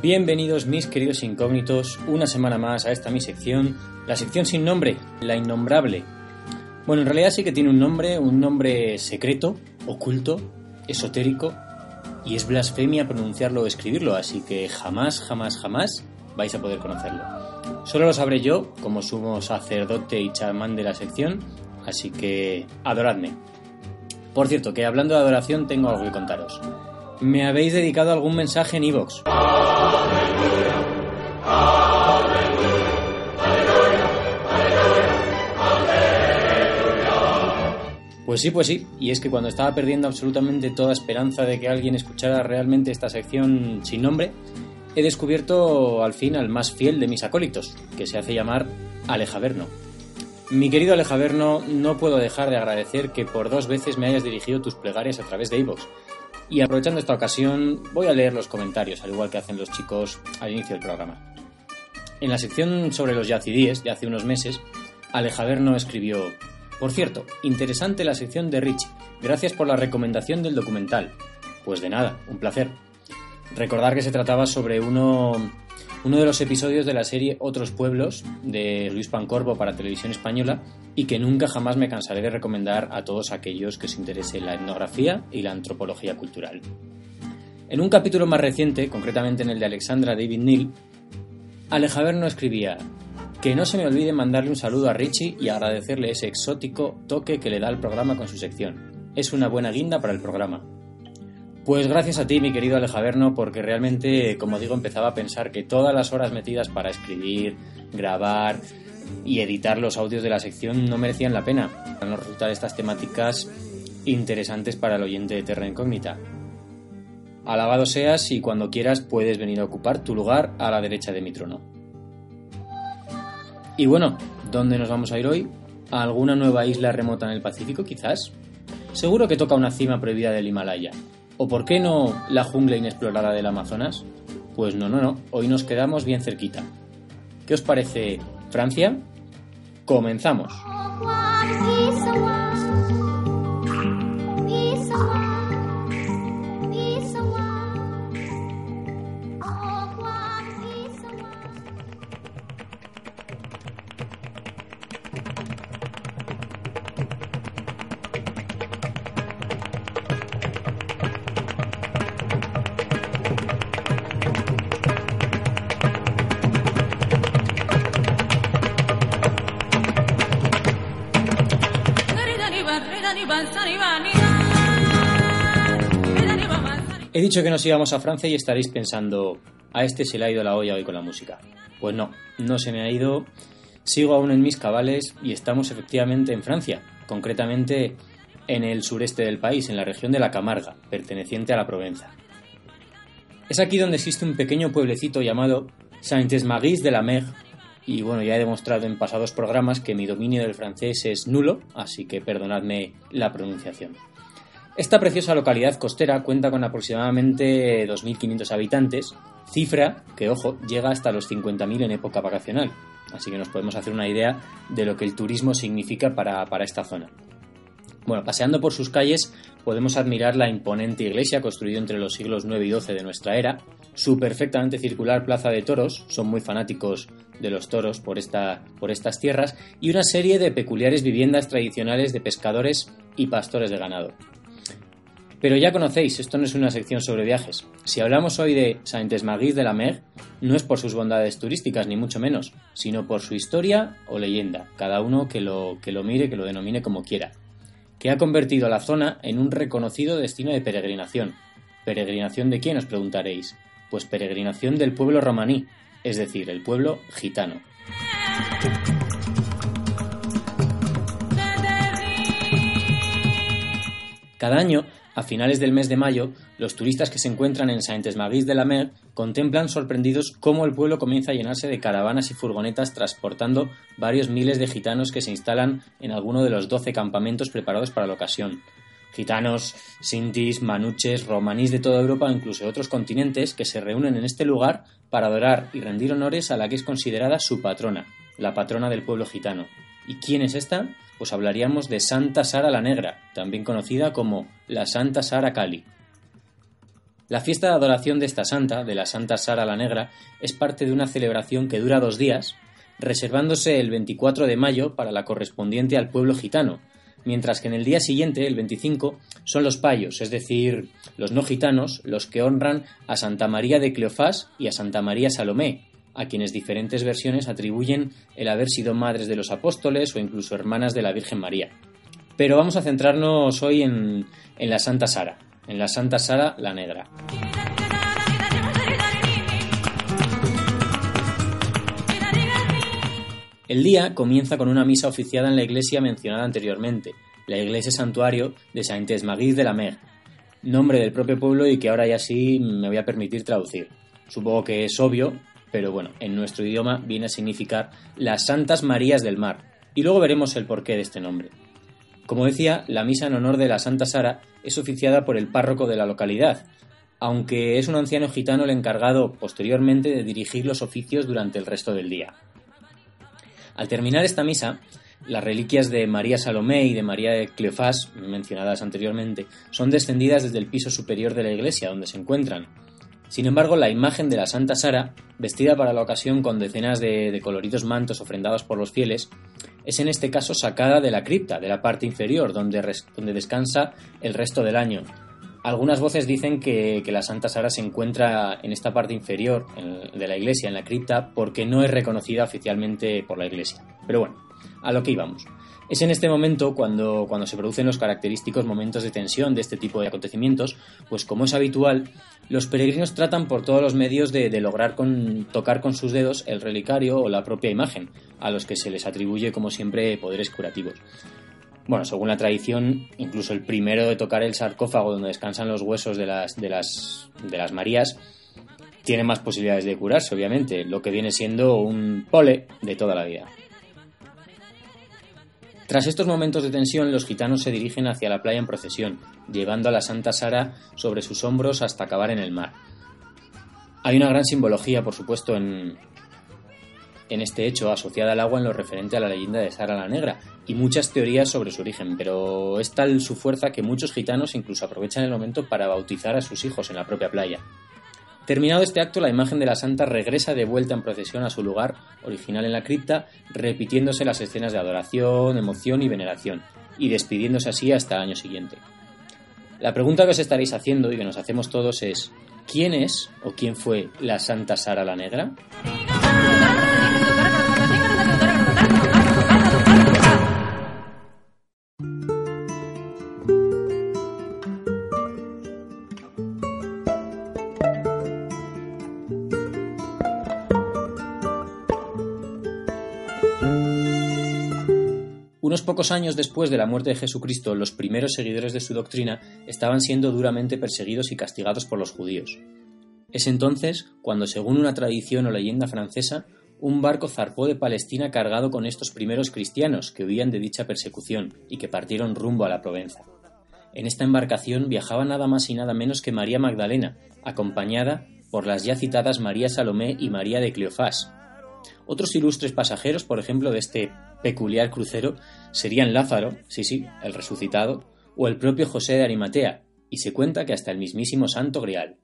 Bienvenidos mis queridos incógnitos, una semana más a esta mi sección, la sección sin nombre, la innombrable. Bueno, en realidad sí que tiene un nombre, un nombre secreto, oculto, esotérico, y es blasfemia pronunciarlo o escribirlo, así que jamás, jamás, jamás vais a poder conocerlo. Solo lo sabré yo, como sumo sacerdote y chamán de la sección, así que adoradme. Por cierto, que hablando de adoración tengo algo que contaros. Me habéis dedicado algún mensaje en iVoox. Pues sí, pues sí, y es que cuando estaba perdiendo absolutamente toda esperanza de que alguien escuchara realmente esta sección sin nombre, he descubierto al fin al más fiel de mis acólitos, que se hace llamar Alejaverno. Mi querido Alejaverno, no puedo dejar de agradecer que por dos veces me hayas dirigido tus plegarias a través de iVoox. Y aprovechando esta ocasión, voy a leer los comentarios, al igual que hacen los chicos al inicio del programa. En la sección sobre los yacidíes de hace unos meses, Alejaverno escribió por cierto, interesante la sección de Rich. Gracias por la recomendación del documental. Pues de nada, un placer. Recordar que se trataba sobre uno, uno de los episodios de la serie Otros Pueblos de Luis Pancorbo para Televisión Española y que nunca jamás me cansaré de recomendar a todos aquellos que se interesen la etnografía y la antropología cultural. En un capítulo más reciente, concretamente en el de Alexandra David Neal, Alejaverno escribía que no se me olvide mandarle un saludo a Richie y agradecerle ese exótico toque que le da al programa con su sección. Es una buena guinda para el programa. Pues gracias a ti, mi querido Alejaverno, porque realmente, como digo, empezaba a pensar que todas las horas metidas para escribir, grabar y editar los audios de la sección no merecían la pena, para no resultar estas temáticas interesantes para el oyente de Terra Incógnita. Alabado seas y cuando quieras puedes venir a ocupar tu lugar a la derecha de mi trono. Y bueno, ¿dónde nos vamos a ir hoy? ¿A alguna nueva isla remota en el Pacífico, quizás? Seguro que toca una cima prohibida del Himalaya. ¿O por qué no la jungla inexplorada del Amazonas? Pues no, no, no, hoy nos quedamos bien cerquita. ¿Qué os parece Francia? Comenzamos. He dicho que nos íbamos a Francia y estaréis pensando, a este se le ha ido la olla hoy con la música. Pues no, no se me ha ido, sigo aún en mis cabales y estamos efectivamente en Francia, concretamente en el sureste del país, en la región de la Camarga, perteneciente a la Provenza. Es aquí donde existe un pequeño pueblecito llamado Saint-Esmaris de la Mer, y bueno, ya he demostrado en pasados programas que mi dominio del francés es nulo, así que perdonadme la pronunciación. Esta preciosa localidad costera cuenta con aproximadamente 2.500 habitantes, cifra que, ojo, llega hasta los 50.000 en época vacacional. Así que nos podemos hacer una idea de lo que el turismo significa para, para esta zona. Bueno, paseando por sus calles podemos admirar la imponente iglesia construida entre los siglos 9 y 12 de nuestra era, su perfectamente circular plaza de toros, son muy fanáticos de los toros por, esta, por estas tierras, y una serie de peculiares viviendas tradicionales de pescadores y pastores de ganado. Pero ya conocéis, esto no es una sección sobre viajes. Si hablamos hoy de Saint-Esmaguis de la Mer, no es por sus bondades turísticas, ni mucho menos, sino por su historia o leyenda, cada uno que lo, que lo mire, que lo denomine como quiera, que ha convertido a la zona en un reconocido destino de peregrinación. ¿Peregrinación de quién os preguntaréis? Pues peregrinación del pueblo romaní, es decir, el pueblo gitano. Cada año, a finales del mes de mayo, los turistas que se encuentran en Saint-Esmaguis de la Mer contemplan sorprendidos cómo el pueblo comienza a llenarse de caravanas y furgonetas transportando varios miles de gitanos que se instalan en alguno de los doce campamentos preparados para la ocasión. Gitanos, sintis, manuches, romaníes de toda Europa o incluso otros continentes que se reúnen en este lugar para adorar y rendir honores a la que es considerada su patrona, la patrona del pueblo gitano. ¿Y quién es esta? Pues hablaríamos de Santa Sara la Negra, también conocida como la Santa Sara Cali. La fiesta de adoración de esta santa, de la Santa Sara la Negra, es parte de una celebración que dura dos días, reservándose el 24 de mayo para la correspondiente al pueblo gitano, mientras que en el día siguiente, el 25, son los payos, es decir, los no gitanos, los que honran a Santa María de Cleofás y a Santa María Salomé, a quienes diferentes versiones atribuyen el haber sido madres de los apóstoles o incluso hermanas de la Virgen María. Pero vamos a centrarnos hoy en, en la Santa Sara, en la Santa Sara la Negra. El día comienza con una misa oficiada en la iglesia mencionada anteriormente, la iglesia santuario de Saint-Esmaguis de la Mer, nombre del propio pueblo y que ahora ya sí me voy a permitir traducir. Supongo que es obvio, pero bueno, en nuestro idioma viene a significar las Santas Marías del Mar, y luego veremos el porqué de este nombre. Como decía, la misa en honor de la Santa Sara es oficiada por el párroco de la localidad, aunque es un anciano gitano el encargado posteriormente de dirigir los oficios durante el resto del día. Al terminar esta misa, las reliquias de María Salomé y de María de Cleofás, mencionadas anteriormente, son descendidas desde el piso superior de la iglesia donde se encuentran, sin embargo, la imagen de la Santa Sara, vestida para la ocasión con decenas de, coloridos mantos ofrendados por los fieles, es en este caso sacada de la cripta, de la parte inferior, donde, descansa el resto del año. Algunas voces dicen que, la Santa Sara se encuentra en esta parte inferior de la iglesia, en la cripta, porque no es reconocida oficialmente por la iglesia. Pero bueno, a lo que íbamos. Es en este momento cuando, cuando se producen los característicos momentos de tensión de este tipo de acontecimientos, pues como es habitual, los peregrinos tratan por todos los medios de, lograr tocar con sus dedos el relicario o la propia imagen, a los que se les atribuye, como siempre, poderes curativos. Bueno, según la tradición, incluso el primero de tocar el sarcófago donde descansan los huesos de las, de las, de las Marías tiene más posibilidades de curarse, obviamente, lo que viene siendo un pole de toda la vida. Tras estos momentos de tensión, los gitanos se dirigen hacia la playa en procesión, llevando a la Santa Sara sobre sus hombros hasta acabar en el mar. Hay una gran simbología, por supuesto, en, en este hecho asociada al agua en lo referente a la leyenda de Sara la Negra y muchas teorías sobre su origen, pero es tal su fuerza que muchos gitanos incluso aprovechan el momento para bautizar a sus hijos en la propia playa. Terminado este acto, la imagen de la santa regresa de vuelta en procesión a su lugar original en la cripta, repitiéndose las escenas de adoración, emoción y veneración, y despidiéndose así hasta el año siguiente. La pregunta que os estaréis haciendo y que nos hacemos todos es, ¿quién es o quién fue la Santa Sara la Negra? Unos pocos años después de la muerte de Jesucristo, los primeros seguidores de su doctrina estaban siendo duramente perseguidos y castigados por los judíos. Es entonces cuando, según una tradición o leyenda francesa, un barco zarpó de Palestina cargado con estos primeros cristianos que huían de dicha persecución y que partieron rumbo a la Provenza. En esta embarcación viajaba nada más y nada menos que María Magdalena, acompañada por las ya citadas María Salomé y María de Cleofás. Otros ilustres pasajeros, por ejemplo, de este peculiar crucero serían Lázaro, sí, sí, el resucitado, o el propio José de Arimatea, y se cuenta que hasta el mismísimo Santo Grial.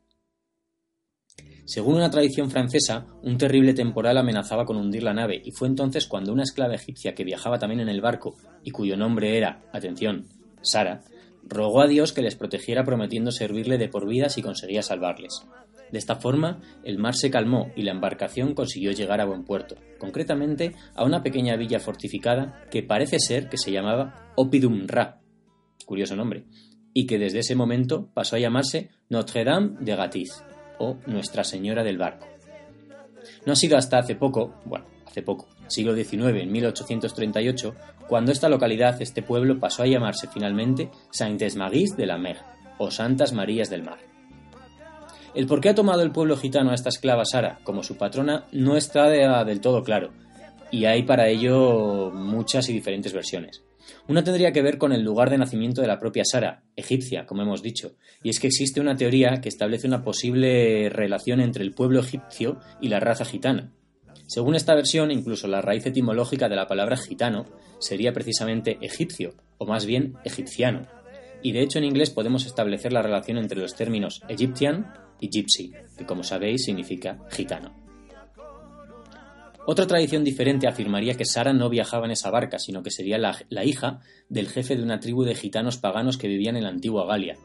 Según una tradición francesa, un terrible temporal amenazaba con hundir la nave, y fue entonces cuando una esclava egipcia que viajaba también en el barco, y cuyo nombre era, atención, Sara, rogó a Dios que les protegiera prometiendo servirle de por vida si conseguía salvarles. De esta forma, el mar se calmó y la embarcación consiguió llegar a buen puerto, concretamente a una pequeña villa fortificada que parece ser que se llamaba Opidum Ra, curioso nombre, y que desde ese momento pasó a llamarse Notre-Dame de Gatiz, o Nuestra Señora del Barco. No ha sido hasta hace poco, bueno, hace poco, siglo XIX, en 1838, cuando esta localidad, este pueblo, pasó a llamarse finalmente Saintes-Maries de la Mer, o Santas Marías del Mar. El por qué ha tomado el pueblo gitano a esta esclava Sara como su patrona no está del todo claro, y hay para ello muchas y diferentes versiones. Una tendría que ver con el lugar de nacimiento de la propia Sara, egipcia, como hemos dicho, y es que existe una teoría que establece una posible relación entre el pueblo egipcio y la raza gitana. Según esta versión, incluso la raíz etimológica de la palabra gitano sería precisamente egipcio, o más bien egipciano. Y de hecho en inglés podemos establecer la relación entre los términos Egyptian y Gypsy, que como sabéis significa gitano. Otra tradición diferente afirmaría que Sara no viajaba en esa barca, sino que sería la, la, hija del jefe de una tribu de gitanos paganos que vivían en la antigua Galia.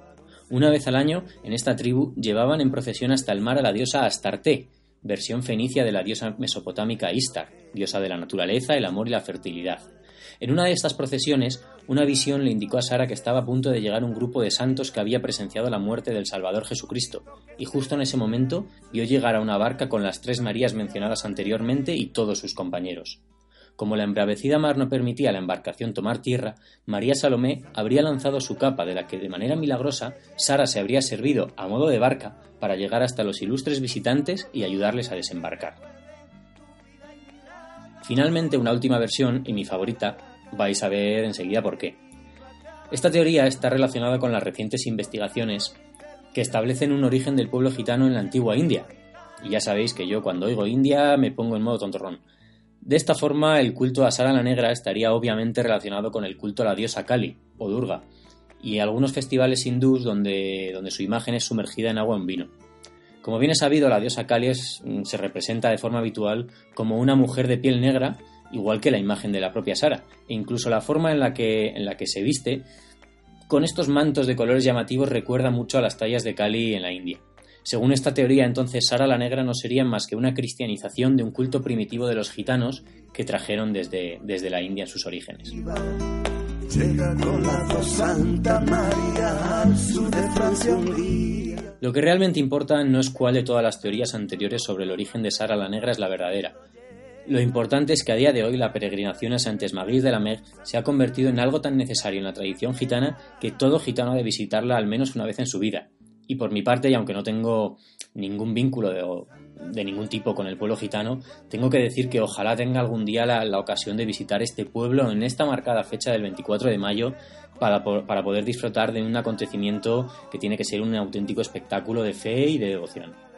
Una vez al año, en esta tribu, llevaban en procesión hasta el mar a la diosa Astarte, versión fenicia de la diosa mesopotámica Istar, diosa de la naturaleza, el amor y la fertilidad. En una de estas procesiones, una visión le indicó a Sara que estaba a punto de llegar un grupo de santos que había presenciado la muerte del Salvador Jesucristo, y justo en ese momento vio llegar a una barca con las tres Marías mencionadas anteriormente y todos sus compañeros. Como la embravecida mar no permitía a la embarcación tomar tierra, María Salomé habría lanzado su capa de la que de manera milagrosa Sara se habría servido a modo de barca para llegar hasta los ilustres visitantes y ayudarles a desembarcar. Finalmente, una última versión, y mi favorita, vais a ver enseguida por qué. Esta teoría está relacionada con las recientes investigaciones que establecen un origen del pueblo gitano en la antigua India. Y ya sabéis que yo cuando oigo India me pongo en modo tontorrón. De esta forma, el culto a Sara la Negra estaría obviamente relacionado con el culto a la diosa Kali, o Durga, y algunos festivales hindús donde, donde su imagen es sumergida en agua en vino. Como bien es sabido, la diosa Kali mm, se representa de forma habitual como una mujer de piel negra, igual que la imagen de la propia Sara, e incluso la forma en la que, en la que se viste con estos mantos de colores llamativos recuerda mucho a las tallas de Kali en la India. Según esta teoría, entonces Sara la Negra no sería más que una cristianización de un culto primitivo de los gitanos que trajeron desde, desde la India sus orígenes. Lo que realmente importa no es cuál de todas las teorías anteriores sobre el origen de Sara la Negra es la verdadera. Lo importante es que a día de hoy la peregrinación a Santes Maguís de la Mer se ha convertido en algo tan necesario en la tradición gitana que todo gitano debe visitarla al menos una vez en su vida. Y por mi parte, y aunque no tengo ningún vínculo de, de ningún tipo con el pueblo gitano, tengo que decir que ojalá tenga algún día la, ocasión de visitar este pueblo en esta marcada fecha del 24 de mayo para, para poder disfrutar de un acontecimiento que tiene que ser un auténtico espectáculo de fe y de devoción.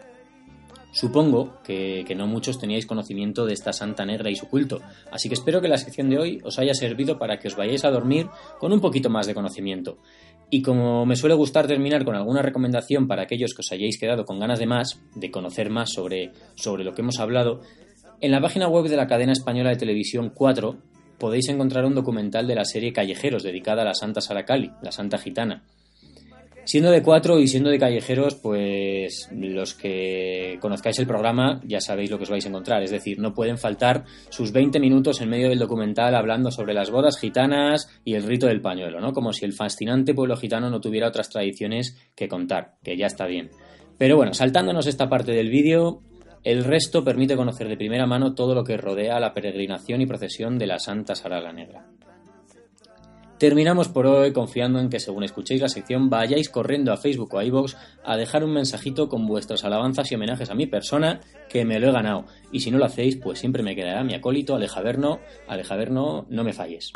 Supongo que, no muchos teníais conocimiento de esta Santa Negra y su culto, así que espero que la sección de hoy os haya servido para que os vayáis a dormir con un poquito más de conocimiento. Y como me suele gustar terminar con alguna recomendación para aquellos que os hayáis quedado con ganas de más, de conocer más sobre, sobre lo que hemos hablado, en la página web de la cadena española de televisión 4 podéis encontrar un documental de la serie Callejeros dedicada a la Santa Saracali, la Santa Gitana. Siendo de cuatro y siendo de callejeros, pues los que conozcáis el programa ya sabéis lo que os vais a encontrar. Es decir, no pueden faltar sus 20 minutos en medio del documental hablando sobre las bodas gitanas y el rito del pañuelo, ¿no? Como si el fascinante pueblo gitano no tuviera otras tradiciones que contar, que ya está bien. Pero bueno, saltándonos esta parte del vídeo, el resto permite conocer de primera mano todo lo que rodea la peregrinación y procesión de la Santa Sara la Negra. Terminamos por hoy confiando en que según escuchéis la sección vayáis corriendo a Facebook o a iVoox a dejar un mensajito con vuestras alabanzas y homenajes a mi persona, que me lo he ganado. Y si no lo hacéis, pues siempre me quedará mi acólito Alejaverno. Alejaverno, no me falles.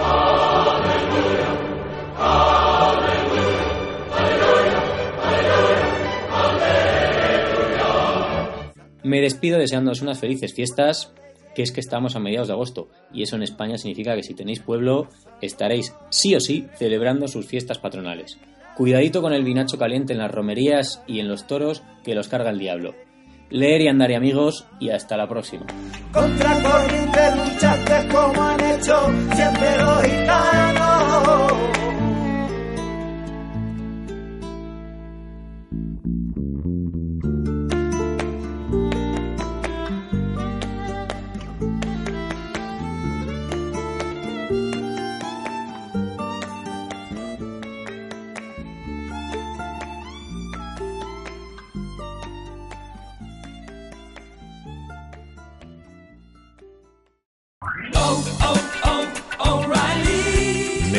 Me despido deseándoos unas felices fiestas, que es que estamos a mediados de agosto, y eso en España significa que si tenéis pueblo, estaréis sí o sí celebrando sus fiestas patronales. Cuidadito con el vinacho caliente en las romerías y en los toros, que los carga el diablo. Leer y andar y amigos, y hasta la próxima. Contra luchaste como han hecho siempre